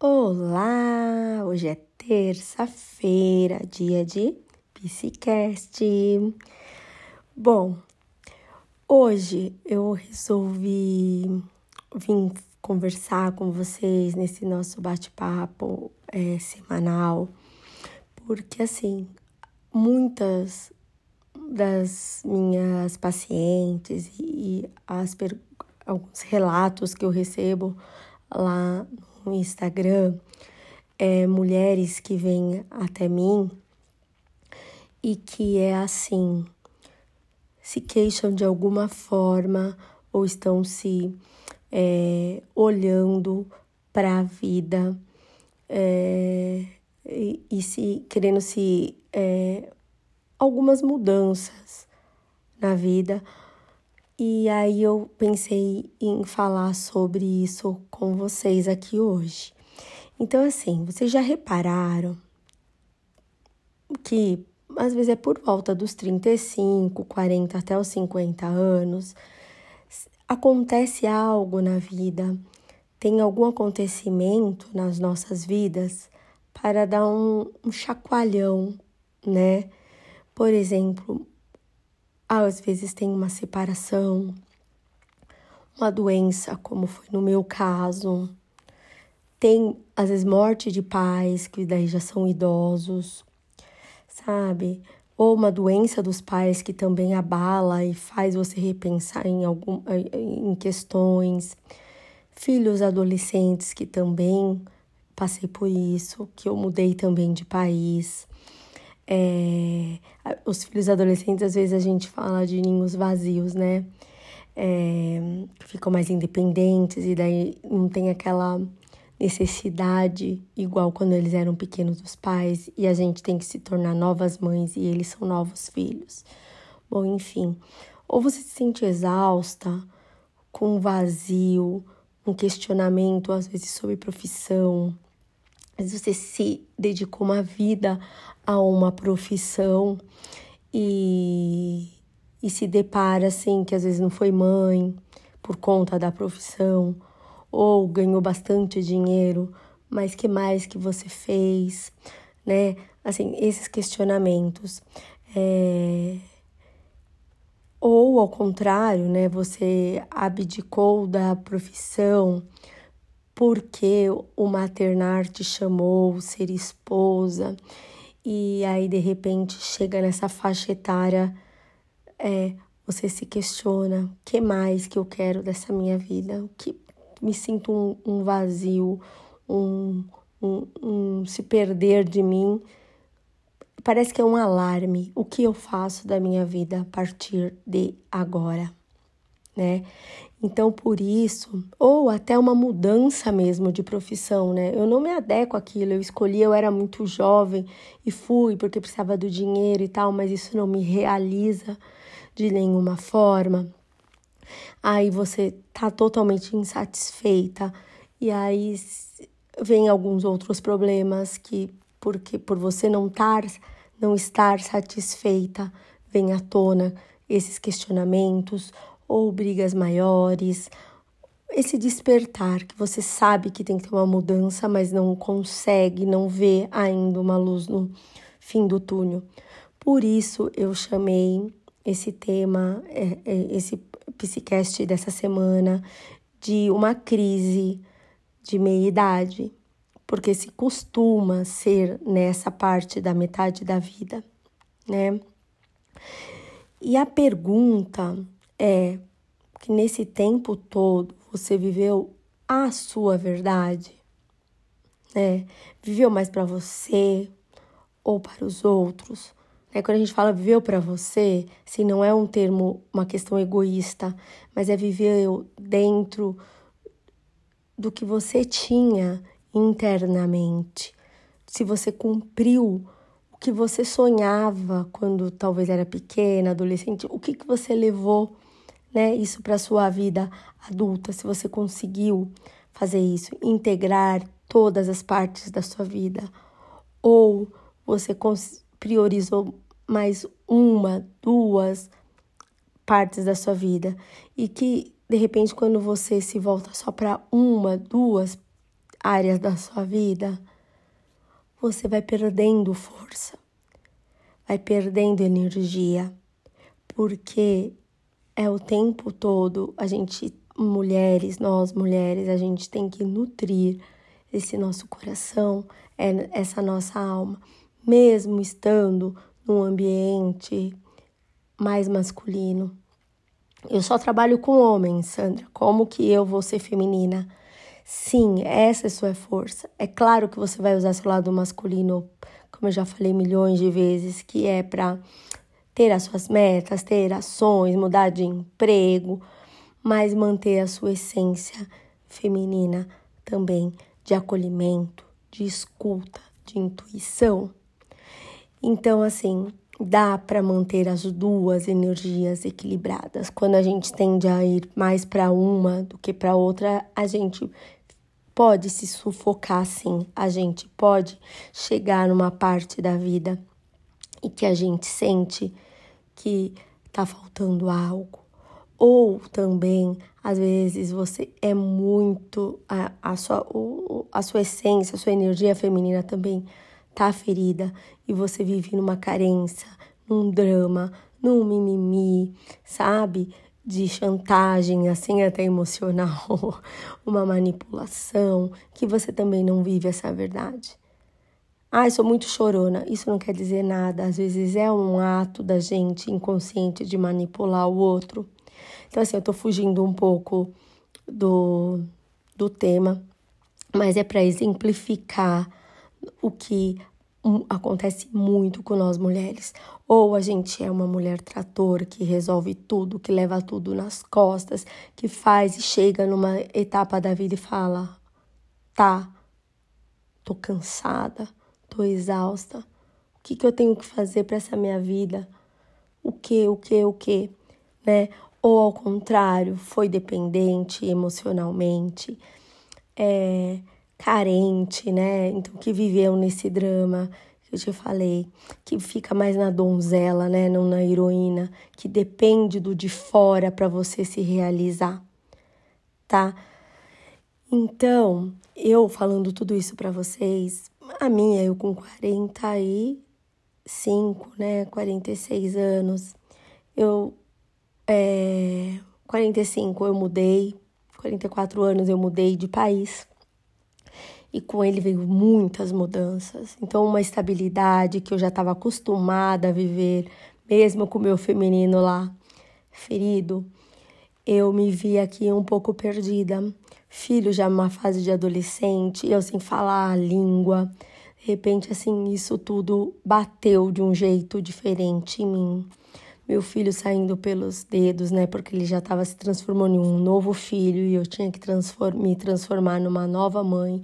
Olá! Hoje é terça-feira, dia de Psicast. Bom, hoje eu resolvi vir conversar com vocês nesse nosso bate-papo é, semanal, porque assim, muitas das minhas pacientes e as alguns relatos que eu recebo lá Instagram, é, mulheres que vêm até mim e que é assim, se queixam de alguma forma ou estão se é, olhando para a vida é, e, e, se querendo se é, algumas mudanças na vida. E aí eu pensei em falar sobre isso com vocês aqui hoje. Então, assim, vocês já repararam que às vezes é por volta dos 35, 40 até os 50 anos, acontece algo na vida, tem algum acontecimento nas nossas vidas para dar um, um chacoalhão, né? Por exemplo, às vezes tem uma separação, uma doença, como foi no meu caso. Tem, às vezes, morte de pais, que daí já são idosos, sabe? Ou uma doença dos pais que também abala e faz você repensar em, algum, em questões. Filhos adolescentes que também passei por isso, que eu mudei também de país. É, os filhos adolescentes, às vezes a gente fala de ninhos vazios, né? É, ficam mais independentes e daí não tem aquela necessidade igual quando eles eram pequenos dos pais e a gente tem que se tornar novas mães e eles são novos filhos. Bom, enfim, ou você se sente exausta, com um vazio, um questionamento às vezes sobre profissão, vezes você se dedicou uma vida a uma profissão e, e se depara assim que às vezes não foi mãe por conta da profissão ou ganhou bastante dinheiro, mas que mais que você fez, né? Assim, esses questionamentos. É... Ou ao contrário, né? Você abdicou da profissão porque o maternar te chamou, ser esposa, e aí de repente chega nessa faixa etária, é, você se questiona: o que mais que eu quero dessa minha vida? O que me sinto um, um vazio, um, um, um se perder de mim. Parece que é um alarme. O que eu faço da minha vida a partir de agora, né? Então, por isso, ou até uma mudança mesmo de profissão, né? Eu não me adequo àquilo, eu escolhi, eu era muito jovem e fui porque precisava do dinheiro e tal, mas isso não me realiza de nenhuma forma. Aí você tá totalmente insatisfeita e aí vem alguns outros problemas que porque por você não estar não estar satisfeita, vem à tona esses questionamentos ou brigas maiores, esse despertar que você sabe que tem que ter uma mudança, mas não consegue, não vê ainda uma luz no fim do túnel. Por isso eu chamei esse tema, é, é, esse psicast dessa semana de uma crise de meia idade, porque se costuma ser nessa parte da metade da vida, né? E a pergunta é que nesse tempo todo você viveu a sua verdade, né? Viveu mais para você ou para os outros? Né? Quando a gente fala viveu para você, se não é um termo, uma questão egoísta, mas é viver dentro do que você tinha internamente. Se você cumpriu o que você sonhava quando talvez era pequena, adolescente, o que, que você levou né, isso para sua vida adulta, se você conseguiu fazer isso, integrar todas as partes da sua vida, ou você priorizou mais uma, duas partes da sua vida e que de repente quando você se volta só para uma, duas, áreas da sua vida, você vai perdendo força, vai perdendo energia, porque é o tempo todo a gente, mulheres, nós mulheres, a gente tem que nutrir esse nosso coração, é essa nossa alma, mesmo estando num ambiente mais masculino. Eu só trabalho com homens, Sandra. Como que eu vou ser feminina? Sim, essa é sua força. É claro que você vai usar seu lado masculino, como eu já falei milhões de vezes, que é para ter as suas metas, ter ações, mudar de emprego, mas manter a sua essência feminina também de acolhimento, de escuta, de intuição. Então, assim, dá para manter as duas energias equilibradas. Quando a gente tende a ir mais para uma do que para outra, a gente pode se sufocar sim, a gente pode chegar numa parte da vida e que a gente sente que tá faltando algo. Ou também, às vezes, você é muito. A, a, sua, o, a sua essência, a sua energia feminina também tá ferida e você vive numa carência, num drama, num mimimi, sabe? De chantagem, assim até emocional, uma manipulação, que você também não vive essa verdade. Ai, sou muito chorona. Isso não quer dizer nada. Às vezes é um ato da gente inconsciente de manipular o outro. Então, assim, eu tô fugindo um pouco do, do tema, mas é para exemplificar o que acontece muito com nós mulheres. Ou a gente é uma mulher trator que resolve tudo, que leva tudo nas costas, que faz e chega numa etapa da vida e fala: tá, tô cansada, tô exausta. O que, que eu tenho que fazer para essa minha vida? O que, o que, o que, né? ou ao contrário, foi dependente emocionalmente, é, carente, né? Então, que viveu nesse drama que eu te falei, que fica mais na donzela, né? Não na heroína, que depende do de fora para você se realizar, tá? Então, eu falando tudo isso para vocês, a minha, eu com 45, né? 46 anos, eu é, 45 eu mudei, 44 anos eu mudei de país. E com ele veio muitas mudanças. Então, uma estabilidade que eu já estava acostumada a viver, mesmo com o meu feminino lá ferido, eu me vi aqui um pouco perdida. Filho já numa fase de adolescente, eu sem falar a língua. De repente, assim, isso tudo bateu de um jeito diferente em mim meu filho saindo pelos dedos, né? Porque ele já estava se transformando em um novo filho e eu tinha que transform me transformar numa nova mãe,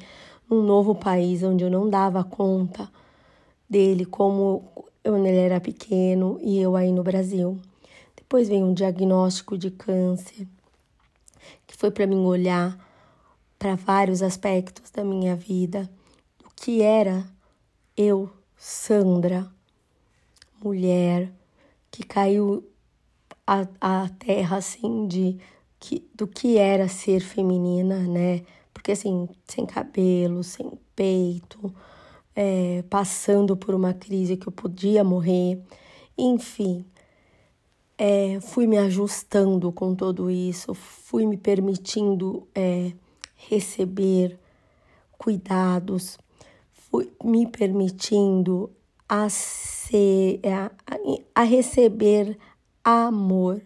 num novo país onde eu não dava conta dele como ele era pequeno e eu aí no Brasil. Depois veio um diagnóstico de câncer, que foi para mim olhar para vários aspectos da minha vida, o que era eu, Sandra, mulher, que caiu a, a terra assim de que, do que era ser feminina, né? Porque assim, sem cabelo, sem peito, é, passando por uma crise que eu podia morrer, enfim. É, fui me ajustando com tudo isso, fui me permitindo é, receber cuidados, fui me permitindo a, ser, a, a receber amor.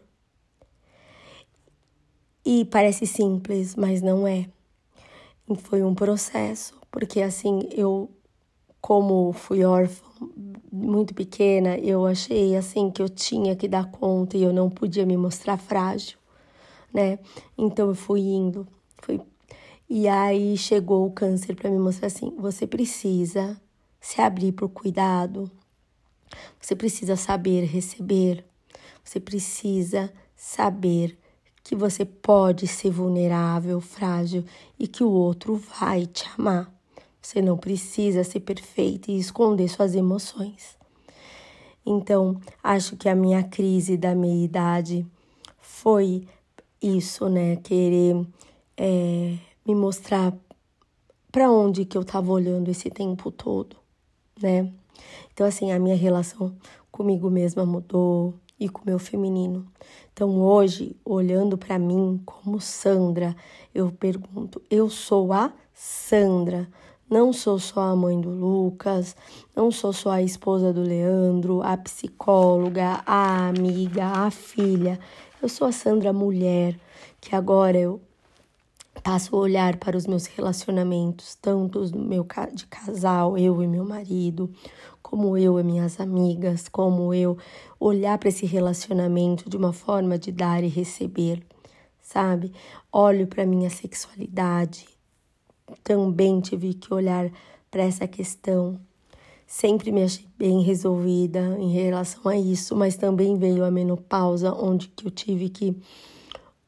E parece simples, mas não é. E foi um processo, porque assim, eu, como fui órfã muito pequena, eu achei assim que eu tinha que dar conta e eu não podia me mostrar frágil, né? Então eu fui indo, fui e aí chegou o câncer para me mostrar assim: você precisa se abrir por cuidado. Você precisa saber receber. Você precisa saber que você pode ser vulnerável, frágil e que o outro vai te amar. Você não precisa ser perfeita e esconder suas emoções. Então, acho que a minha crise da meia idade foi isso, né? Querer é, me mostrar para onde que eu estava olhando esse tempo todo, né? Então assim, a minha relação comigo mesma mudou e com o meu feminino. Então hoje, olhando para mim como Sandra, eu pergunto: eu sou a Sandra? Não sou só a mãe do Lucas, não sou só a esposa do Leandro, a psicóloga, a amiga, a filha. Eu sou a Sandra mulher, que agora eu passo a olhar para os meus relacionamentos, tanto os meu de casal, eu e meu marido, como eu e minhas amigas, como eu olhar para esse relacionamento de uma forma de dar e receber, sabe? Olho para minha sexualidade, também tive que olhar para essa questão. Sempre me achei bem resolvida em relação a isso, mas também veio a menopausa, onde que eu tive que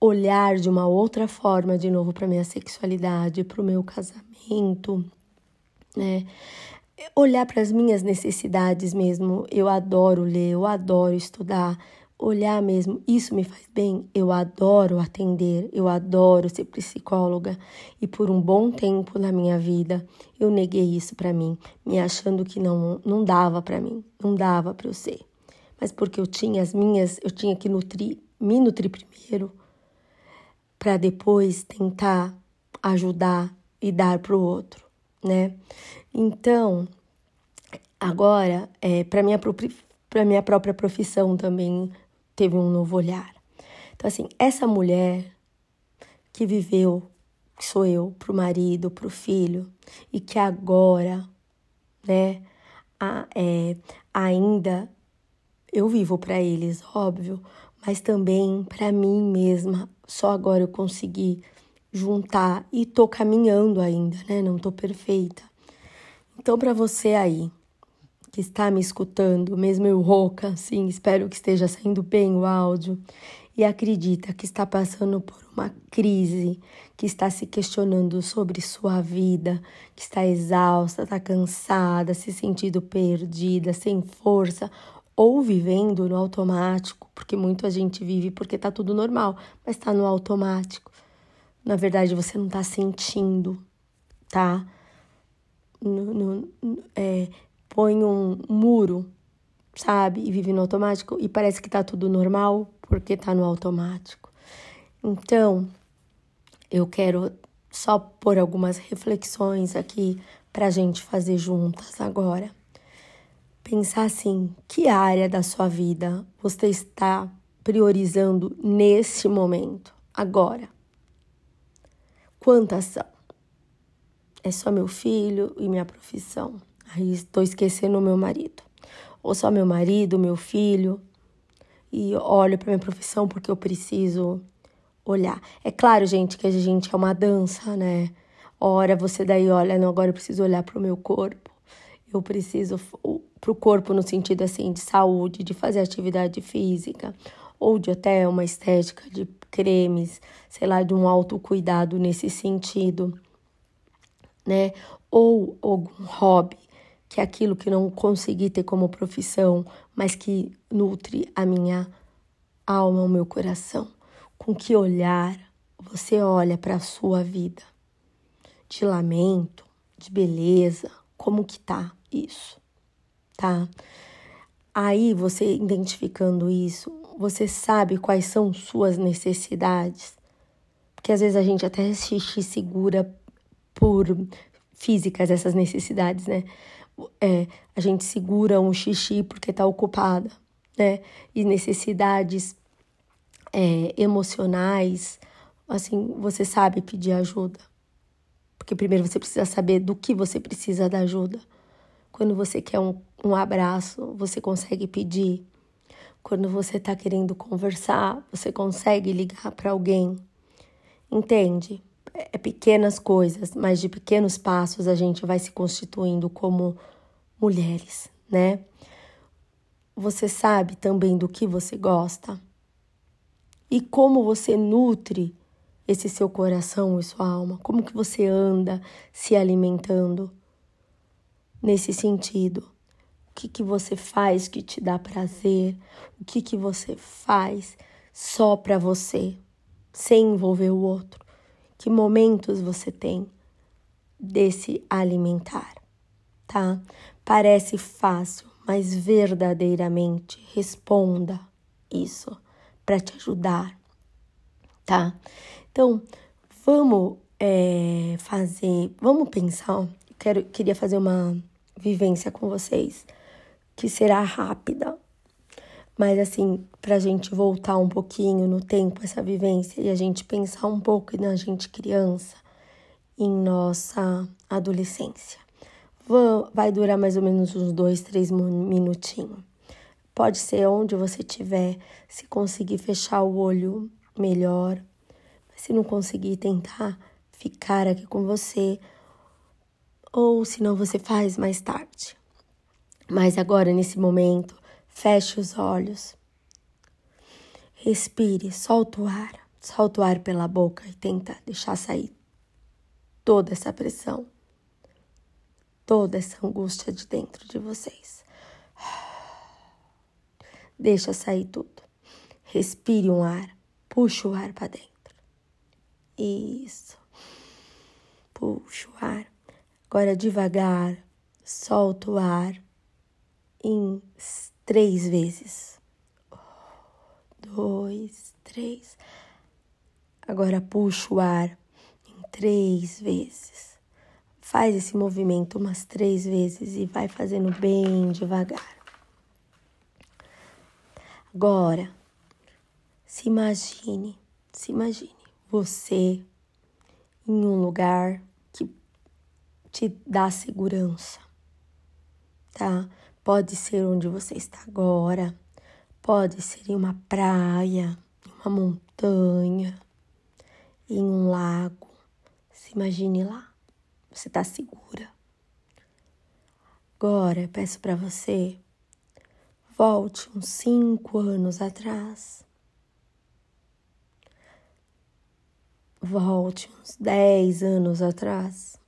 olhar de uma outra forma de novo para minha sexualidade, para o meu casamento, né? Olhar para as minhas necessidades mesmo. Eu adoro ler, eu adoro estudar, olhar mesmo, isso me faz bem. Eu adoro atender, eu adoro ser psicóloga e por um bom tempo na minha vida eu neguei isso para mim, me achando que não não dava para mim, não dava para eu ser. Mas porque eu tinha as minhas, eu tinha que nutrir, me nutrir primeiro para depois tentar ajudar e dar para o outro, né? Então, agora, é, para minha minha própria profissão também teve um novo olhar. Então, assim, essa mulher que viveu, que sou eu, para o marido, para o filho, e que agora, né, a, é, ainda eu vivo para eles, óbvio, mas também para mim mesma. Só agora eu consegui juntar e tô caminhando ainda, né? Não tô perfeita. Então, para você aí que está me escutando, mesmo eu rouca, sim, espero que esteja saindo bem o áudio e acredita que está passando por uma crise, que está se questionando sobre sua vida, que está exausta, está cansada, se sentindo perdida, sem força ou vivendo no automático, porque muita gente vive porque tá tudo normal, mas tá no automático. Na verdade, você não tá sentindo, tá? No, no, é, põe um muro, sabe? E vive no automático e parece que tá tudo normal porque tá no automático. Então, eu quero só pôr algumas reflexões aqui pra gente fazer juntas agora. Pensar assim, que área da sua vida você está priorizando nesse momento, agora? Quantas são? É só meu filho e minha profissão? Aí estou esquecendo o meu marido. Ou só meu marido, meu filho. E olho para minha profissão porque eu preciso olhar. É claro, gente, que a gente é uma dança, né? Ora você daí olha, não, agora eu preciso olhar para o meu corpo. Eu preciso para o corpo no sentido assim de saúde, de fazer atividade física ou de até uma estética de cremes, sei lá, de um autocuidado nesse sentido, né? Ou algum hobby que é aquilo que não consegui ter como profissão, mas que nutre a minha alma, o meu coração. Com que olhar você olha para a sua vida? De lamento, de beleza, como que tá isso? Tá? Aí você identificando isso, você sabe quais são suas necessidades. Porque às vezes a gente até se segura por físicas essas necessidades, né? é, a gente segura um xixi porque está ocupada, né? E necessidades é, emocionais, assim, você sabe pedir ajuda. Porque primeiro você precisa saber do que você precisa da ajuda. Quando você quer um, um abraço, você consegue pedir. Quando você está querendo conversar, você consegue ligar para alguém. Entende? é pequenas coisas, mas de pequenos passos a gente vai se constituindo como mulheres, né? Você sabe também do que você gosta e como você nutre esse seu coração e sua alma, como que você anda se alimentando nesse sentido. Que, que você faz que te dá prazer? O que, que você faz só para você, sem envolver o outro? Que momentos você tem desse alimentar, tá? Parece fácil, mas verdadeiramente responda isso para te ajudar, tá? Então, vamos é, fazer, vamos pensar. Quero, queria fazer uma vivência com vocês que será rápida, mas assim, para a gente voltar um pouquinho no tempo essa vivência e a gente pensar um pouco na gente criança, em nossa adolescência. Vai durar mais ou menos uns dois, três minutinhos. Pode ser onde você estiver, se conseguir fechar o olho melhor, se não conseguir tentar ficar aqui com você, ou se não você faz mais tarde. Mas agora, nesse momento, feche os olhos, respire, solta o ar, solta o ar pela boca e tenta deixar sair toda essa pressão, toda essa angústia de dentro de vocês. Deixa sair tudo. Respire um ar, puxa o ar para dentro. Isso. Puxa o ar. Agora devagar, solta o ar em três vezes. dois, três. Agora puxa o ar três vezes. Faz esse movimento umas três vezes e vai fazendo bem devagar. Agora, se imagine, se imagine você em um lugar que te dá segurança, tá? Pode ser onde você está agora, pode ser em uma praia, em uma montanha, em um lago, se imagine lá. Você está segura. Agora eu peço para você volte uns cinco anos atrás. Volte uns dez anos atrás.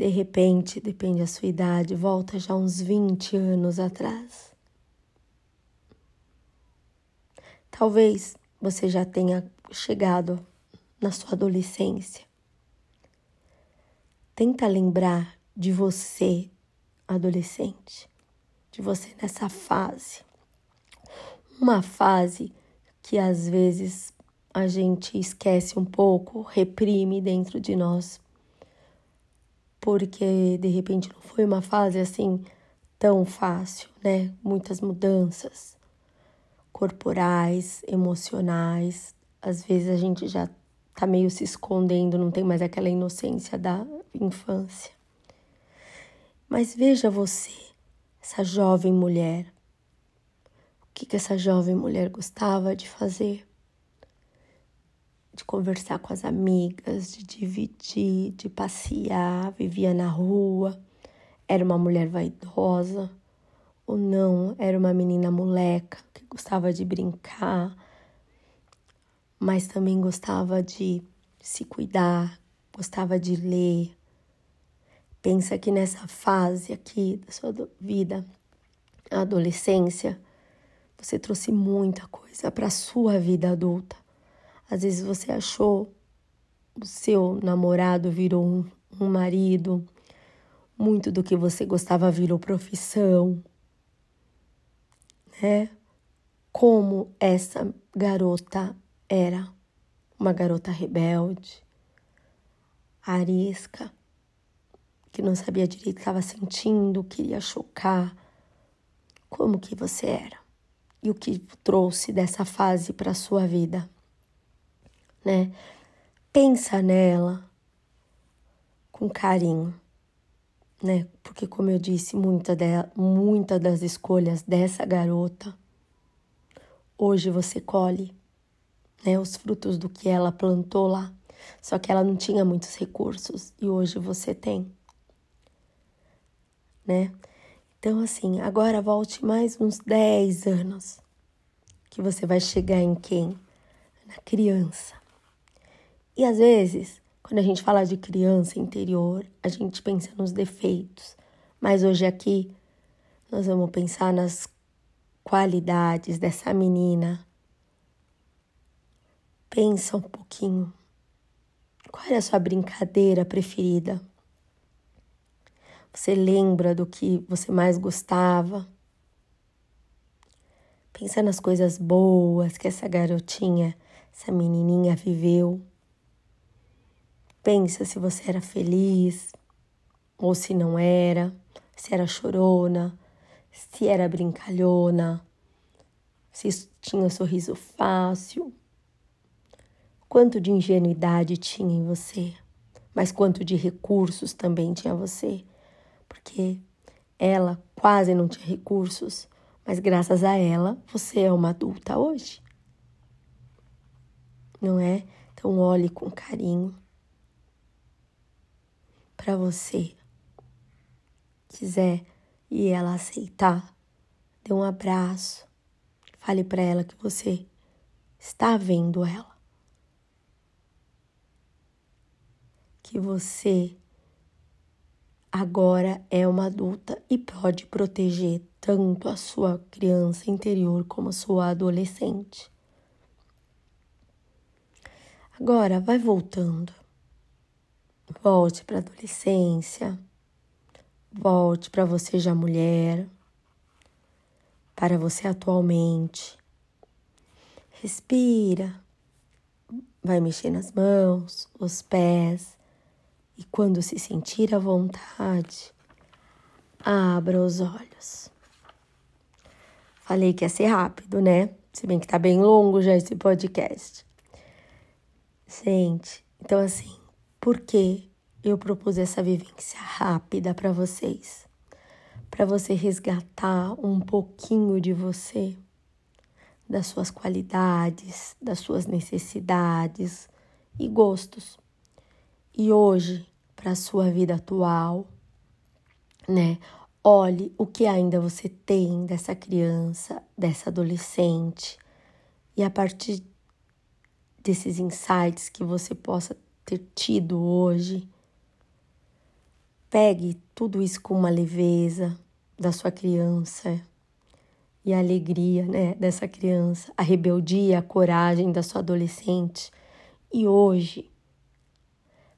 De repente, depende da sua idade, volta já uns 20 anos atrás. Talvez você já tenha chegado na sua adolescência. Tenta lembrar de você, adolescente, de você nessa fase. Uma fase que às vezes a gente esquece um pouco, reprime dentro de nós. Porque de repente não foi uma fase assim tão fácil, né? Muitas mudanças corporais, emocionais. Às vezes a gente já tá meio se escondendo, não tem mais aquela inocência da infância. Mas veja você, essa jovem mulher. O que, que essa jovem mulher gostava de fazer? De conversar com as amigas, de dividir, de passear, vivia na rua. Era uma mulher vaidosa ou não? Era uma menina moleca que gostava de brincar, mas também gostava de se cuidar, gostava de ler. Pensa que nessa fase aqui da sua vida, a adolescência, você trouxe muita coisa para a sua vida adulta. Às vezes você achou o seu namorado virou um, um marido, muito do que você gostava virou profissão, né? Como essa garota era uma garota rebelde, arisca, que não sabia direito o que estava sentindo, queria chocar. Como que você era? E o que trouxe dessa fase para sua vida? Né? Pensa nela com carinho, né? Porque como eu disse, muita dela, muita das escolhas dessa garota hoje você colhe né, os frutos do que ela plantou lá. Só que ela não tinha muitos recursos e hoje você tem, né? Então, assim, agora volte mais uns 10 anos que você vai chegar em quem? Na criança. E às vezes, quando a gente fala de criança interior, a gente pensa nos defeitos, mas hoje aqui nós vamos pensar nas qualidades dessa menina Pensa um pouquinho Qual era a sua brincadeira preferida? Você lembra do que você mais gostava? Pensa nas coisas boas que essa garotinha, essa menininha viveu. Pensa se você era feliz ou se não era, se era chorona, se era brincalhona, se tinha sorriso fácil. Quanto de ingenuidade tinha em você, mas quanto de recursos também tinha você, porque ela quase não tinha recursos, mas graças a ela você é uma adulta hoje. Não é? Então olhe com carinho para você. Quiser e ela aceitar, dê um abraço. Fale para ela que você está vendo ela. Que você agora é uma adulta e pode proteger tanto a sua criança interior como a sua adolescente. Agora vai voltando. Volte para a adolescência. Volte para você já mulher. Para você atualmente. Respira. Vai mexer nas mãos, os pés. E quando se sentir à vontade, abra os olhos. Falei que ia ser rápido, né? Se bem que tá bem longo já esse podcast. Gente, então assim, por que eu propus essa vivência rápida para vocês? Para você resgatar um pouquinho de você, das suas qualidades, das suas necessidades e gostos. E hoje, para a sua vida atual, né? Olhe o que ainda você tem dessa criança, dessa adolescente, e a partir desses insights que você possa ter tido hoje, pegue tudo isso com uma leveza da sua criança e a alegria, né, dessa criança, a rebeldia, a coragem da sua adolescente e hoje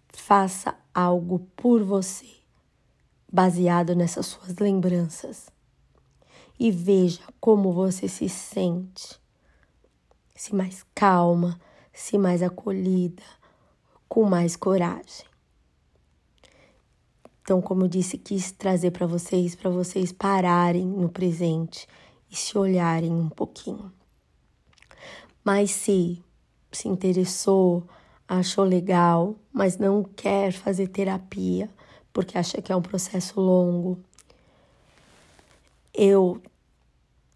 faça algo por você baseado nessas suas lembranças. E veja como você se sente. Se mais calma, se mais acolhida, com mais coragem. Então, como eu disse, quis trazer para vocês, para vocês pararem no presente e se olharem um pouquinho. Mas se se interessou, achou legal, mas não quer fazer terapia, porque acha que é um processo longo. Eu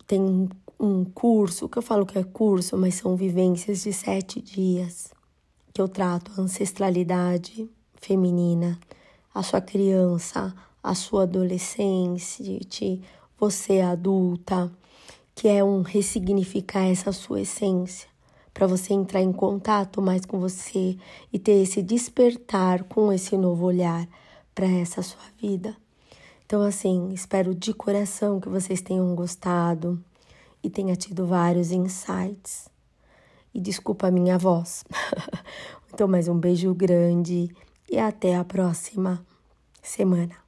tenho um curso, que eu falo que é curso, mas são vivências de sete dias, que eu trato a ancestralidade feminina, a sua criança, a sua adolescente, você adulta, que é um ressignificar essa sua essência, para você entrar em contato mais com você e ter esse despertar com esse novo olhar para essa sua vida. Então, assim, espero de coração que vocês tenham gostado e tenha tido vários insights. E desculpa a minha voz. então, mais um beijo grande e até a próxima semana.